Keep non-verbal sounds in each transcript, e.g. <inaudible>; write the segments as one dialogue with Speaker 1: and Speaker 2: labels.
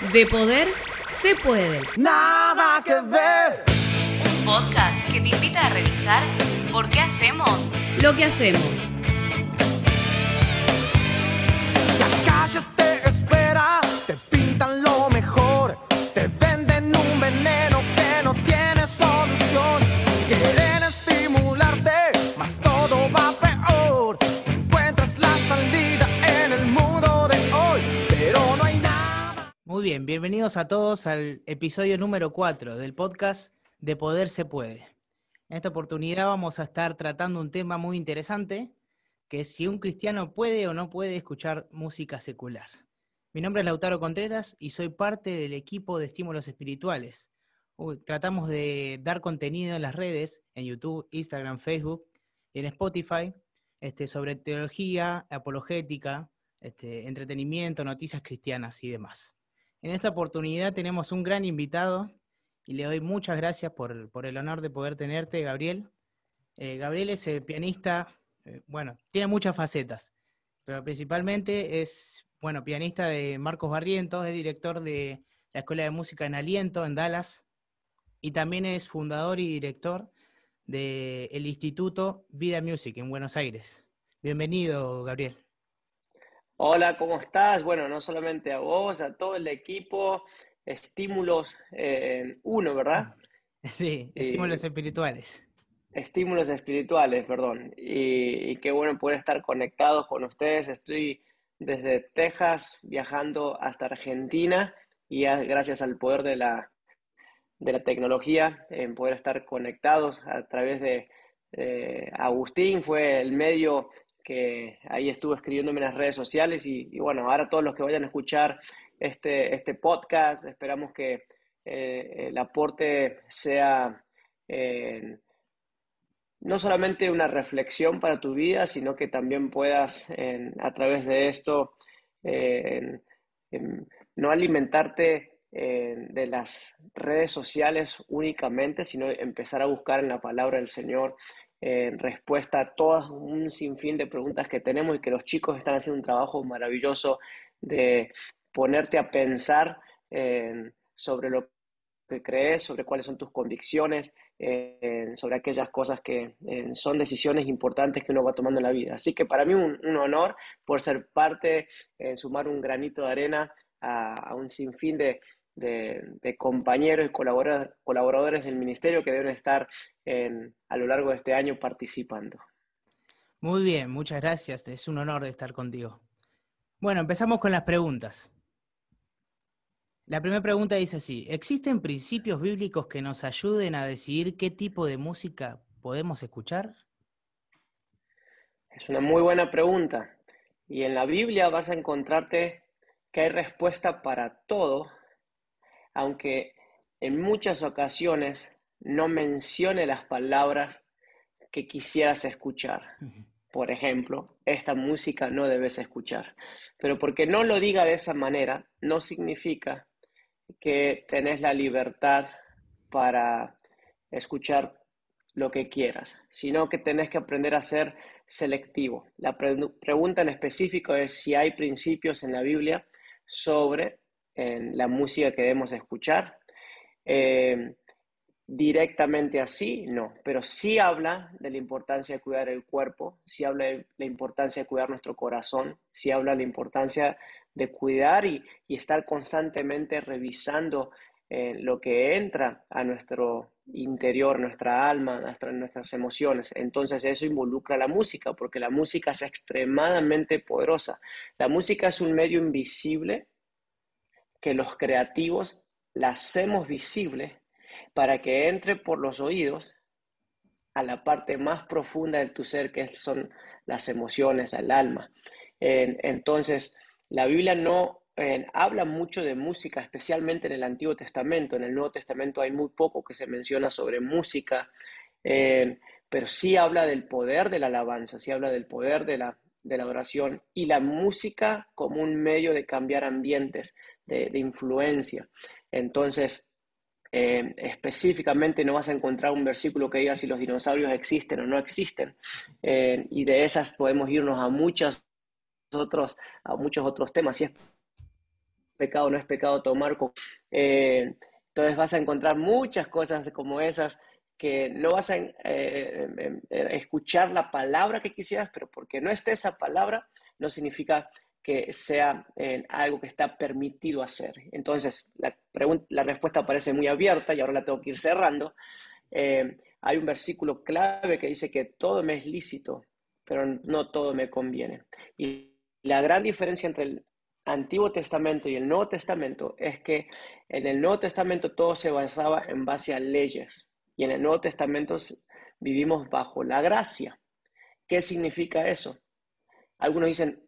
Speaker 1: De poder se puede.
Speaker 2: Nada que ver.
Speaker 1: Un podcast que te invita a revisar por qué hacemos lo que hacemos.
Speaker 3: Bien, bienvenidos a todos al episodio número 4 del podcast De Poder se puede. En esta oportunidad vamos a estar tratando un tema muy interesante, que si un cristiano puede o no puede escuchar música secular. Mi nombre es Lautaro Contreras y soy parte del equipo de estímulos espirituales. Tratamos de dar contenido en las redes, en YouTube, Instagram, Facebook y en Spotify, este, sobre teología, apologética, este, entretenimiento, noticias cristianas y demás. En esta oportunidad tenemos un gran invitado y le doy muchas gracias por, el honor de poder tenerte, Gabriel. Eh, Gabriel es el pianista, eh, bueno, tiene muchas facetas, pero principalmente es, bueno, pianista de Marcos Barrientos, es director de la Escuela de Música en Aliento en Dallas y también es fundador y director del Instituto Vida Music en Buenos Aires. Bienvenido, Gabriel.
Speaker 4: Hola, ¿cómo estás? Bueno, no solamente a vos, a todo el equipo, estímulos eh, uno, ¿verdad? <laughs>
Speaker 3: Sí, estímulos espirituales.
Speaker 4: Estímulos espirituales, perdón. Y, y qué bueno poder estar conectados con ustedes. Estoy desde Texas viajando hasta Argentina y a- gracias al poder de la, de la tecnología, en poder estar conectados a través de eh, Agustín, fue el medio que ahí estuvo escribiéndome en las redes sociales y, bueno, ahora todos los que vayan a escuchar este, este podcast, esperamos que eh, el aporte sea eh, no solamente una reflexión para tu vida, sino que también puedas a través de esto en no alimentarte eh, de las redes sociales únicamente, sino empezar a buscar en la palabra del Señor eh, respuesta a todo un sinfín de preguntas que tenemos y que los chicos están haciendo un trabajo maravilloso de ponerte a pensar eh, sobre lo que crees, sobre cuáles son tus convicciones, eh, sobre aquellas cosas que son decisiones importantes que uno va tomando en la vida. Así que para mí un, honor por ser parte, sumar un granito de arena a, a un sinfín de, de- de compañeros y colaboradores, colaboradores del ministerio que deben estar en- a lo largo de este año participando.
Speaker 3: Muy bien, muchas gracias. Es un honor estar contigo. Bueno, empezamos con las preguntas. La primera pregunta dice así, ¿existen principios bíblicos que nos ayuden a decidir qué tipo de música podemos escuchar?
Speaker 4: Es una muy buena pregunta. Y en la Biblia vas a encontrarte que hay respuesta para todo, aunque en muchas ocasiones no mencione las palabras que quisieras escuchar. Por ejemplo, esta música no debes escuchar. Pero porque no lo diga de esa manera, no significa que tenés la libertad para escuchar lo que quieras, sino que tenés que aprender a ser selectivo. La pre- pregunta en específico es si hay principios en la Biblia sobre eh, la música que debemos escuchar. Eh, directamente así, no, pero sí habla de la importancia de cuidar el cuerpo, sí habla de la importancia de cuidar nuestro corazón, sí habla de la importancia de cuidar y, estar constantemente revisando eh, lo que entra a nuestro interior, nuestra alma, nuestra- nuestras emociones. Entonces eso involucra la música, porque la música es extremadamente poderosa. La música es un medio invisible que los creativos la hacemos visible para que entre por los oídos a la parte más profunda de tu ser, que son las emociones, el alma. En- entonces, la Biblia no habla mucho de música, especialmente en el Antiguo Testamento. En el Nuevo Testamento hay muy poco que se menciona sobre música, eh, pero sí habla del poder de la alabanza, sí habla del poder de la, de la oración y la música como un medio de cambiar ambientes, de, influencia. Entonces, eh, específicamente no vas a encontrar un versículo que diga si los dinosaurios existen o no existen. Eh, y de esas podemos irnos a muchos otros, a muchos otros temas. Y pecado, no es pecado tomar. Eh, entonces vas a encontrar muchas cosas como esas que no vas a eh, em, em, escuchar la palabra que quisieras, pero porque no esté esa palabra, no significa que sea algo que está permitido hacer. Entonces, la, la respuesta parece muy abierta y ahora la tengo que ir cerrando. Eh, hay un versículo clave que dice que todo me es lícito, pero no todo me conviene. Y la gran diferencia entre el Antiguo Testamento y el Nuevo Testamento es que en el Nuevo Testamento todo se basaba en base a leyes y en el Nuevo Testamento vivimos bajo la gracia. ¿Qué significa eso? Algunos dicen,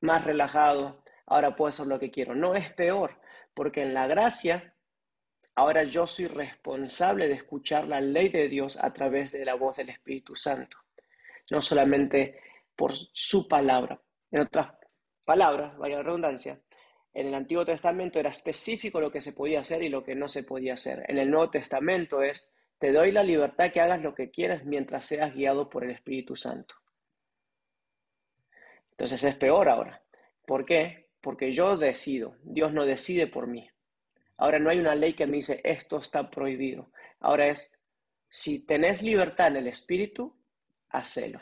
Speaker 4: más relajado, ahora puedo hacer lo que quiero. No es peor, porque en la gracia, ahora yo soy responsable de escuchar la ley de Dios a través de la voz del Espíritu Santo, no solamente por su palabra. En otras palabras, vaya redundancia, en el Antiguo Testamento era específico lo que se podía hacer y lo que no se podía hacer. En el Nuevo Testamento es, te doy la libertad que hagas lo que quieras mientras seas guiado por el Espíritu Santo. Entonces es peor ahora. ¿Por qué? Porque yo decido, Dios no decide por mí. Ahora no hay una ley que me dice esto está prohibido. Ahora es, si tenés libertad en el Espíritu, hacelo.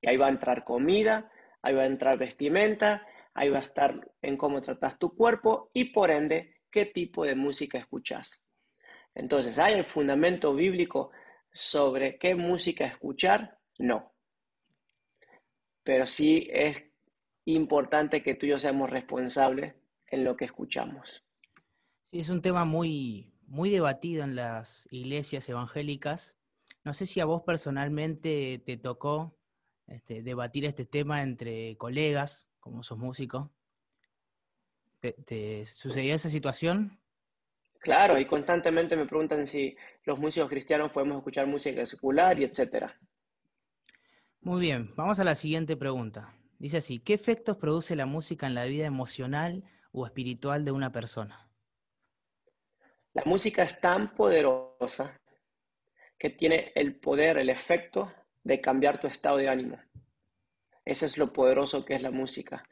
Speaker 4: Y ahí va a entrar comida, ahí va a entrar vestimenta, ahí va a estar en cómo tratas tu cuerpo y por ende qué tipo de música escuchas. Entonces, ¿hay el fundamento bíblico sobre qué música escuchar? No. Pero sí es importante que tú y yo seamos responsables en lo que escuchamos.
Speaker 3: Sí, es un tema muy, muy debatido en las iglesias evangélicas. No sé si a vos personalmente te tocó este, debatir este tema entre colegas, como sos músico. ¿Te, sucedió esa situación?
Speaker 4: Claro, y constantemente me preguntan si los músicos cristianos podemos escuchar música secular y etcétera.
Speaker 3: Muy bien, vamos a la siguiente pregunta. Dice así, ¿qué efectos produce la música en la vida emocional o espiritual de una persona?
Speaker 4: La música es tan poderosa que tiene el poder, el efecto de cambiar tu estado de ánimo. Ese es lo poderoso que es la música.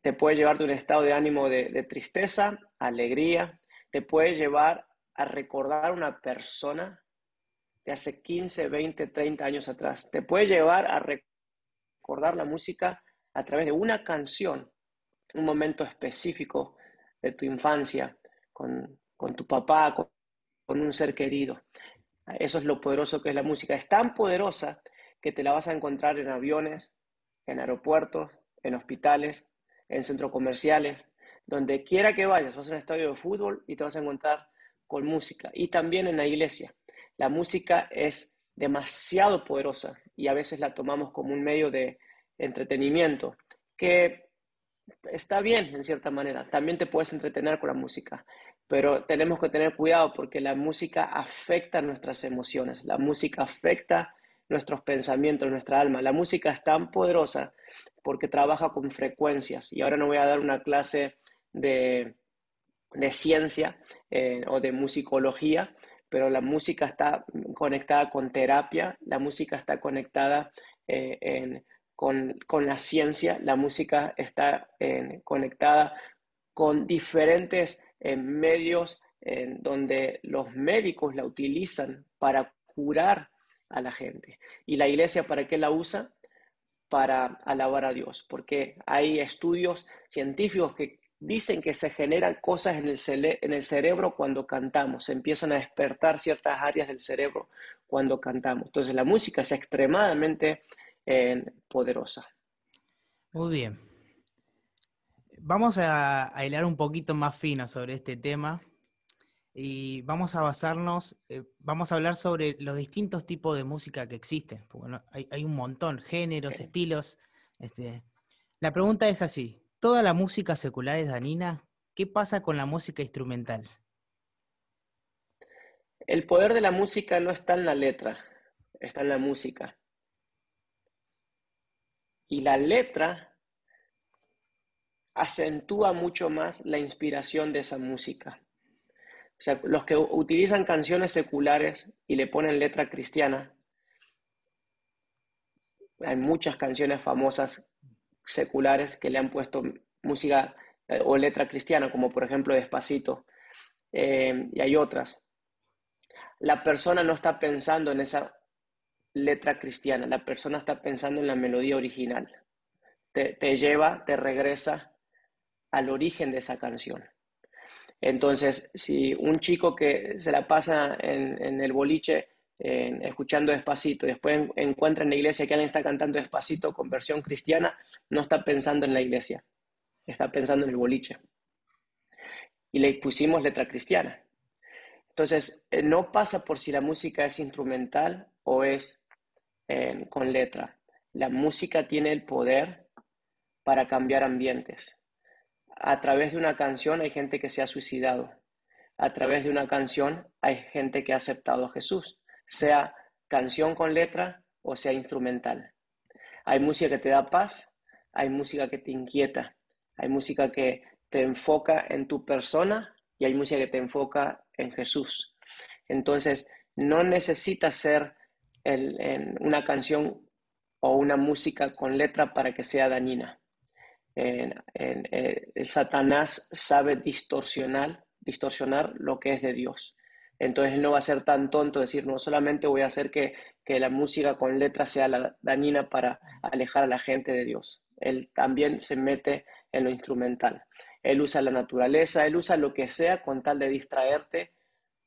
Speaker 4: Te puede llevar de un estado de ánimo de, tristeza, alegría, te puede llevar a recordar una persona de hace 15, 20, 30 años atrás. Te puede llevar a recordar la música a través de una canción, un momento específico de tu infancia, con, tu papá, con un ser querido. Eso es lo poderoso que es la música. Es tan poderosa que te la vas a encontrar en aviones, en aeropuertos, en hospitales, en centros comerciales, donde quiera que vayas, vas a un estadio de fútbol y te vas a encontrar con música. Y también en la iglesia. La música es demasiado poderosa y a veces la tomamos como un medio de entretenimiento, que está bien en cierta manera. También te puedes entretener con la música, pero tenemos que tener cuidado porque la música afecta nuestras emociones, la música afecta nuestros pensamientos, nuestra alma. La música es tan poderosa porque trabaja con frecuencias. Y ahora no voy a dar una clase de, ciencia eh, o de musicología, pero la música está conectada con terapia, la música está conectada eh, con, la ciencia, la música está conectada con diferentes eh, medios donde los médicos la utilizan para curar a la gente. ¿Y la iglesia para qué la usa? Para alabar a Dios, porque hay estudios científicos que dicen que se generan cosas en el, cerebro cuando cantamos, se empiezan a despertar ciertas áreas del cerebro cuando cantamos. Entonces la música es extremadamente eh, poderosa.
Speaker 3: Muy bien. Vamos a, a hilar un poquito más fino sobre este tema y vamos a basarnos, eh, vamos a hablar sobre los distintos tipos de música que existen. hay, un montón, géneros, estilos. Este. La pregunta es así, ¿toda la música secular es danina? ¿Qué pasa con la música instrumental?
Speaker 4: El poder de la música no está en la letra, está en la música. Y la letra acentúa mucho más la inspiración de esa música. Los que utilizan canciones seculares y le ponen letra cristiana, hay muchas canciones famosas seculares que le han puesto música eh, o letra cristiana, como por ejemplo Despacito, eh, y hay otras. La persona no está pensando en esa letra cristiana, la persona está pensando en la melodía original. Te, lleva, te regresa al origen de esa canción. Entonces, si un chico que se la pasa en, el boliche escuchando despacito, después encuentra en la iglesia que alguien está cantando despacito con versión cristiana, no está pensando en la iglesia, está pensando en el boliche. Y le pusimos letra cristiana. Entonces, eh, no pasa por si la música es instrumental o es eh, con letra. La música tiene el poder para cambiar ambientes. A través de una canción hay gente que se ha suicidado. A través de una canción hay gente que ha aceptado a Jesús, sea canción con letra o sea instrumental. Hay música que te da paz, hay música que te inquieta, hay música que te enfoca en tu persona y hay música que te enfoca en Jesús. Entonces, no necesitas ser una canción o una música con letra para que sea dañina. Eh, Satanás sabe distorsionar, distorsionar lo que es de Dios. Entonces él no va a ser tan tonto decir, no solamente voy a hacer que, que la música con letra sea la dañina para alejar a la gente de Dios. Él también se mete en lo instrumental. Él usa la naturaleza, él usa lo que sea con tal de distraerte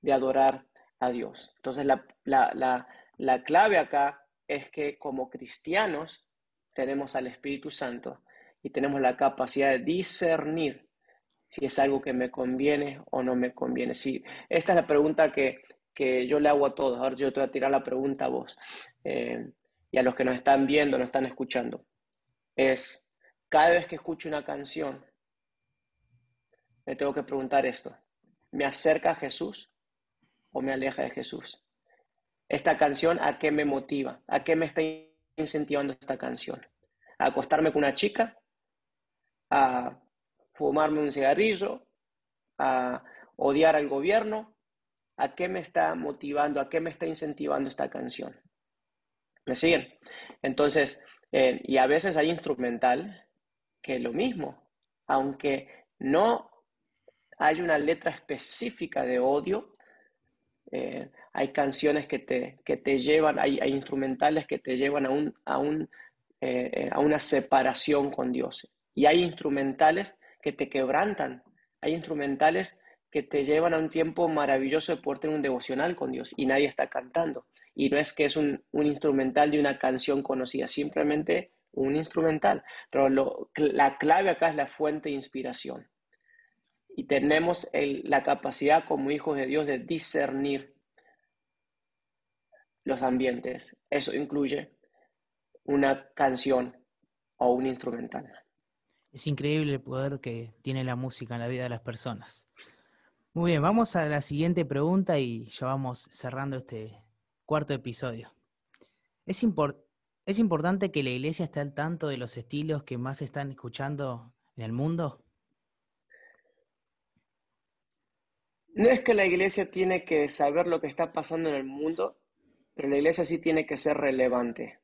Speaker 4: de adorar a Dios. Entonces la, la, la clave acá es que como cristianos tenemos al Espíritu Santo y tenemos la capacidad de discernir si es algo que me conviene o no me conviene. Sí, esta es la pregunta que, yo le hago a todos. Ahora yo te voy a tirar la pregunta a vos eh, y a los que nos están viendo, nos están escuchando. Es, cada vez que escucho una canción, me tengo que preguntar esto. ¿Me acerca a Jesús o me aleja de Jesús? Esta canción, ¿a qué me motiva? ¿A qué me está incentivando esta canción? ¿A acostarme con una chica? ¿A fumarme un cigarrillo? ¿A odiar al gobierno? ¿A qué me está motivando? ¿A qué me está incentivando esta canción? ¿Me siguen? Entonces, eh, y a veces hay instrumental que es lo mismo, aunque no hay una letra específica de odio, eh, hay canciones que te, que te llevan, hay, instrumentales que te llevan a, un, a, un, eh, a una separación con Dios. Y hay instrumentales que te quebrantan, hay instrumentales que te llevan a un tiempo maravilloso de poder tener un devocional con Dios y nadie está cantando. Y no es que es un, un instrumental de una canción conocida, simplemente un instrumental. Pero la clave acá es la fuente de inspiración. Y tenemos la capacidad como hijos de Dios de discernir los ambientes. Eso incluye una canción o un instrumental.
Speaker 3: Es increíble el poder que tiene la música en la vida de las personas. Muy bien, vamos a la siguiente pregunta y ya vamos cerrando este cuarto episodio. ¿Es, ¿Es importante que la iglesia esté al tanto de los estilos que más están escuchando en el mundo?
Speaker 4: No es que la iglesia tiene que saber lo que está pasando en el mundo, pero la iglesia sí tiene que ser relevante.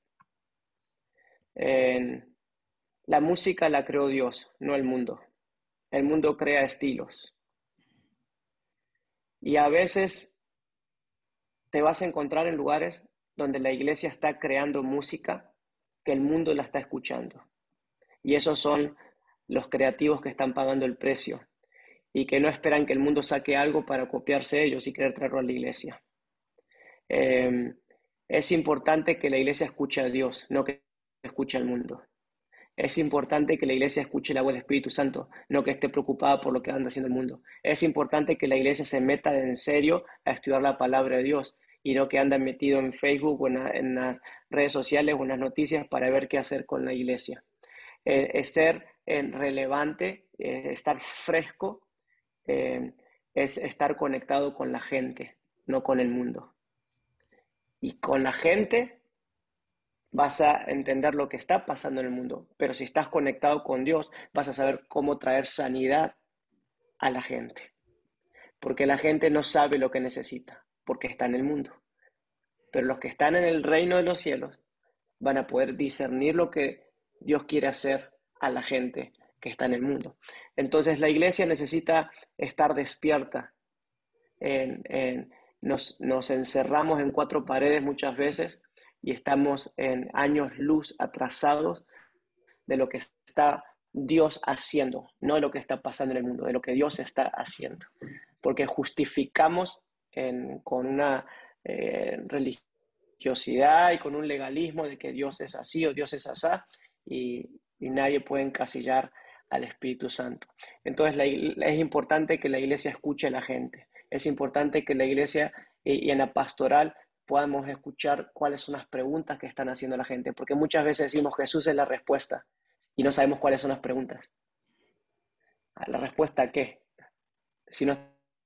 Speaker 4: La música la creó Dios, no el mundo. El mundo crea estilos. Y a veces te vas a encontrar en lugares donde la iglesia está creando música que el mundo la está escuchando. Y esos son los creativos que están pagando el precio y que no esperan que el mundo saque algo para copiarse ellos y querer traerlo a la iglesia. Em, es importante que la iglesia escuche a Dios, no que escuche al mundo. Es importante que la iglesia escuche la voz del Espíritu Santo, no que esté preocupada por lo que anda haciendo el mundo. Es importante que la iglesia se meta en serio a estudiar la palabra de Dios y no que anda metido en Facebook o en, las redes sociales o en las noticias para ver qué hacer con la iglesia. Eh, es ser eh, relevante, eh, estar fresco eh, es estar conectado con la gente, no con el mundo. Y con la gente vas a entender lo que está pasando en el mundo, pero si estás conectado con Dios, vas a saber cómo traer sanidad a la gente. Porque la gente no sabe lo que necesita, porque está en el mundo. Pero los que están en el reino de los cielos van a poder discernir lo que Dios quiere hacer a la gente está en el mundo. Entonces la iglesia necesita estar despierta. nos, nos encerramos en cuatro paredes muchas veces y estamos en años luz atrasados de lo que está Dios haciendo, no de lo que está pasando en el mundo, de lo que Dios está haciendo. Porque justificamos con una eh, religiosidad y con un legalismo de que Dios es así o Dios es asá y, nadie puede encasillar al Espíritu Santo. Entonces es importante que la iglesia escuche a la gente. Es importante que la iglesia y, y en la pastoral podamos escuchar cuáles son las preguntas que están haciendo la gente, porque muchas veces decimos Jesús es la respuesta y no sabemos cuáles son las preguntas. ¿La respuesta a qué? Si no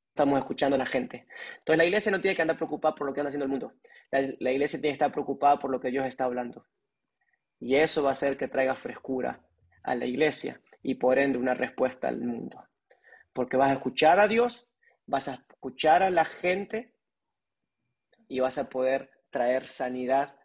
Speaker 4: estamos escuchando a la gente. Entonces la iglesia no tiene que andar preocupada por lo que anda haciendo el mundo. La, la iglesia tiene que estar preocupada por lo que Dios está hablando. Y eso va a hacer que traiga frescura a la iglesia y por ende una respuesta al mundo. Porque vas a escuchar a Dios, vas a escuchar a la gente y vas a poder traer sanidad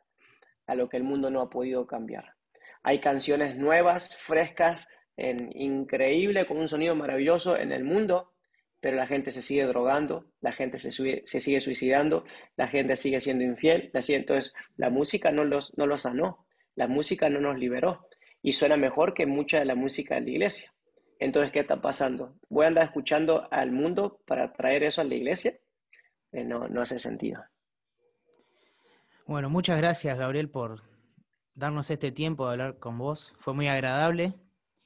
Speaker 4: a lo que el mundo no ha podido cambiar. Hay canciones nuevas, frescas, en, increíble, con un sonido maravilloso en el mundo, pero la gente se sigue drogando, la gente se, sigue suicidando, la gente sigue siendo infiel. Entonces, la música no los, no los sanó, la música no nos liberó y suena mejor que mucha de la música de la iglesia. Entonces, ¿qué está pasando? ¿Voy a andar escuchando al mundo para traer eso a la iglesia? Eh, no, no hace sentido.
Speaker 3: Bueno, muchas gracias, Gabriel, por darnos este tiempo de hablar con vos. Fue muy agradable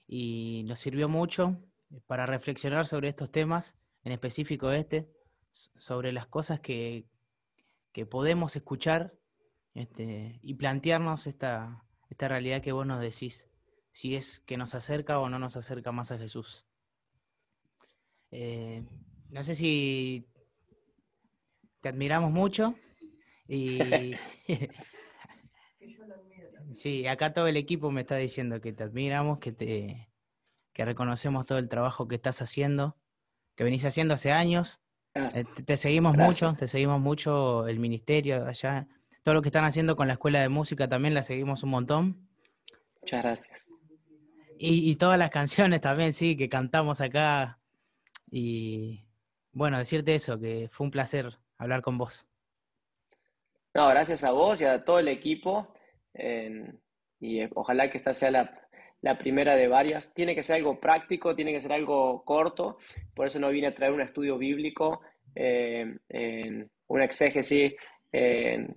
Speaker 3: y nos sirvió mucho para reflexionar sobre estos temas, en específico este, sobre las cosas que, que podemos escuchar este, y plantearnos esta, esta realidad que vos nos decís, si es que nos acerca o no nos acerca más a Jesús. Eh, no sé si te admiramos mucho y <laughs> <laughs> sí, acá todo el equipo me está diciendo que te admiramos, que te que reconocemos todo el trabajo que estás haciendo, que venís haciendo hace años. Eh, te, seguimos mucho, te seguimos mucho el ministerio allá todo lo que están haciendo con la escuela de música también la seguimos un montón.
Speaker 4: Muchas gracias.
Speaker 3: Y, todas las canciones también, sí, que cantamos acá. Y bueno, decirte eso, que fue un placer hablar con vos.
Speaker 4: No, gracias a vos y a todo el equipo. y ojalá que esta sea la, primera de varias. Tiene que ser algo práctico, tiene que ser algo corto. Por eso no vine a traer un estudio bíblico, eh, una exégesis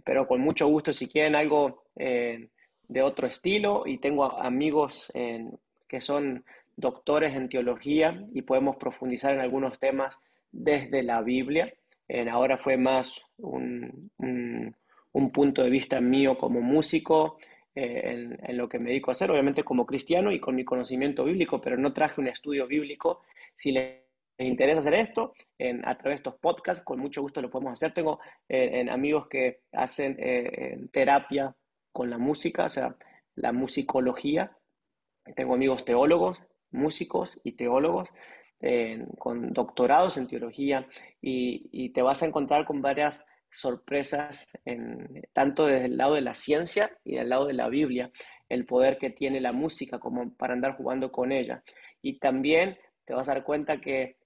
Speaker 4: pero con mucho gusto si quieren algo de otro estilo y tengo amigos que son doctores en teología y podemos profundizar en algunos temas desde la Biblia. ahora fue más un, punto de vista mío como músico, eh, en, lo que me dedico a hacer, obviamente como cristiano y con mi conocimiento bíblico, pero no traje un estudio bíblico. Si les interesa hacer esto, en, a través de estos podcasts, con mucho gusto lo podemos hacer. Tengo eh, amigos que hacen eh, terapia con la música, o sea, la musicología. Tengo amigos teólogos, músicos y teólogos con doctorados en teología y, te vas a encontrar con varias sorpresas, en, tanto desde el lado de la ciencia y del lado de la Biblia, el poder que tiene la música como para andar jugando con ella. Y también te vas a dar cuenta que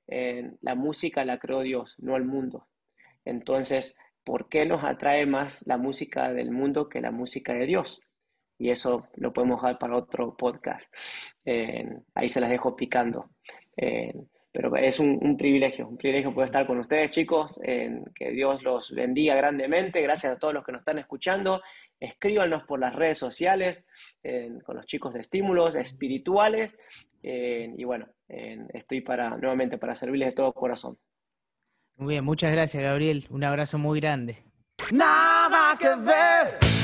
Speaker 4: la música la creó Dios, no el mundo. Entonces, ¿por qué nos atrae más la música del mundo que la música de Dios? Y eso lo podemos dejar para otro podcast. ahí se las dejo picando. Pero es un, privilegio, un privilegio poder estar con ustedes, chicos. que Dios los bendiga grandemente. Gracias a todos los que nos están escuchando. Escríbanos por las redes sociales con los chicos de estímulos espirituales. y bueno, estoy para nuevamente para servirles de todo corazón.
Speaker 3: Muy bien, muchas gracias Gabriel. Un abrazo muy grande.
Speaker 2: Nada que ver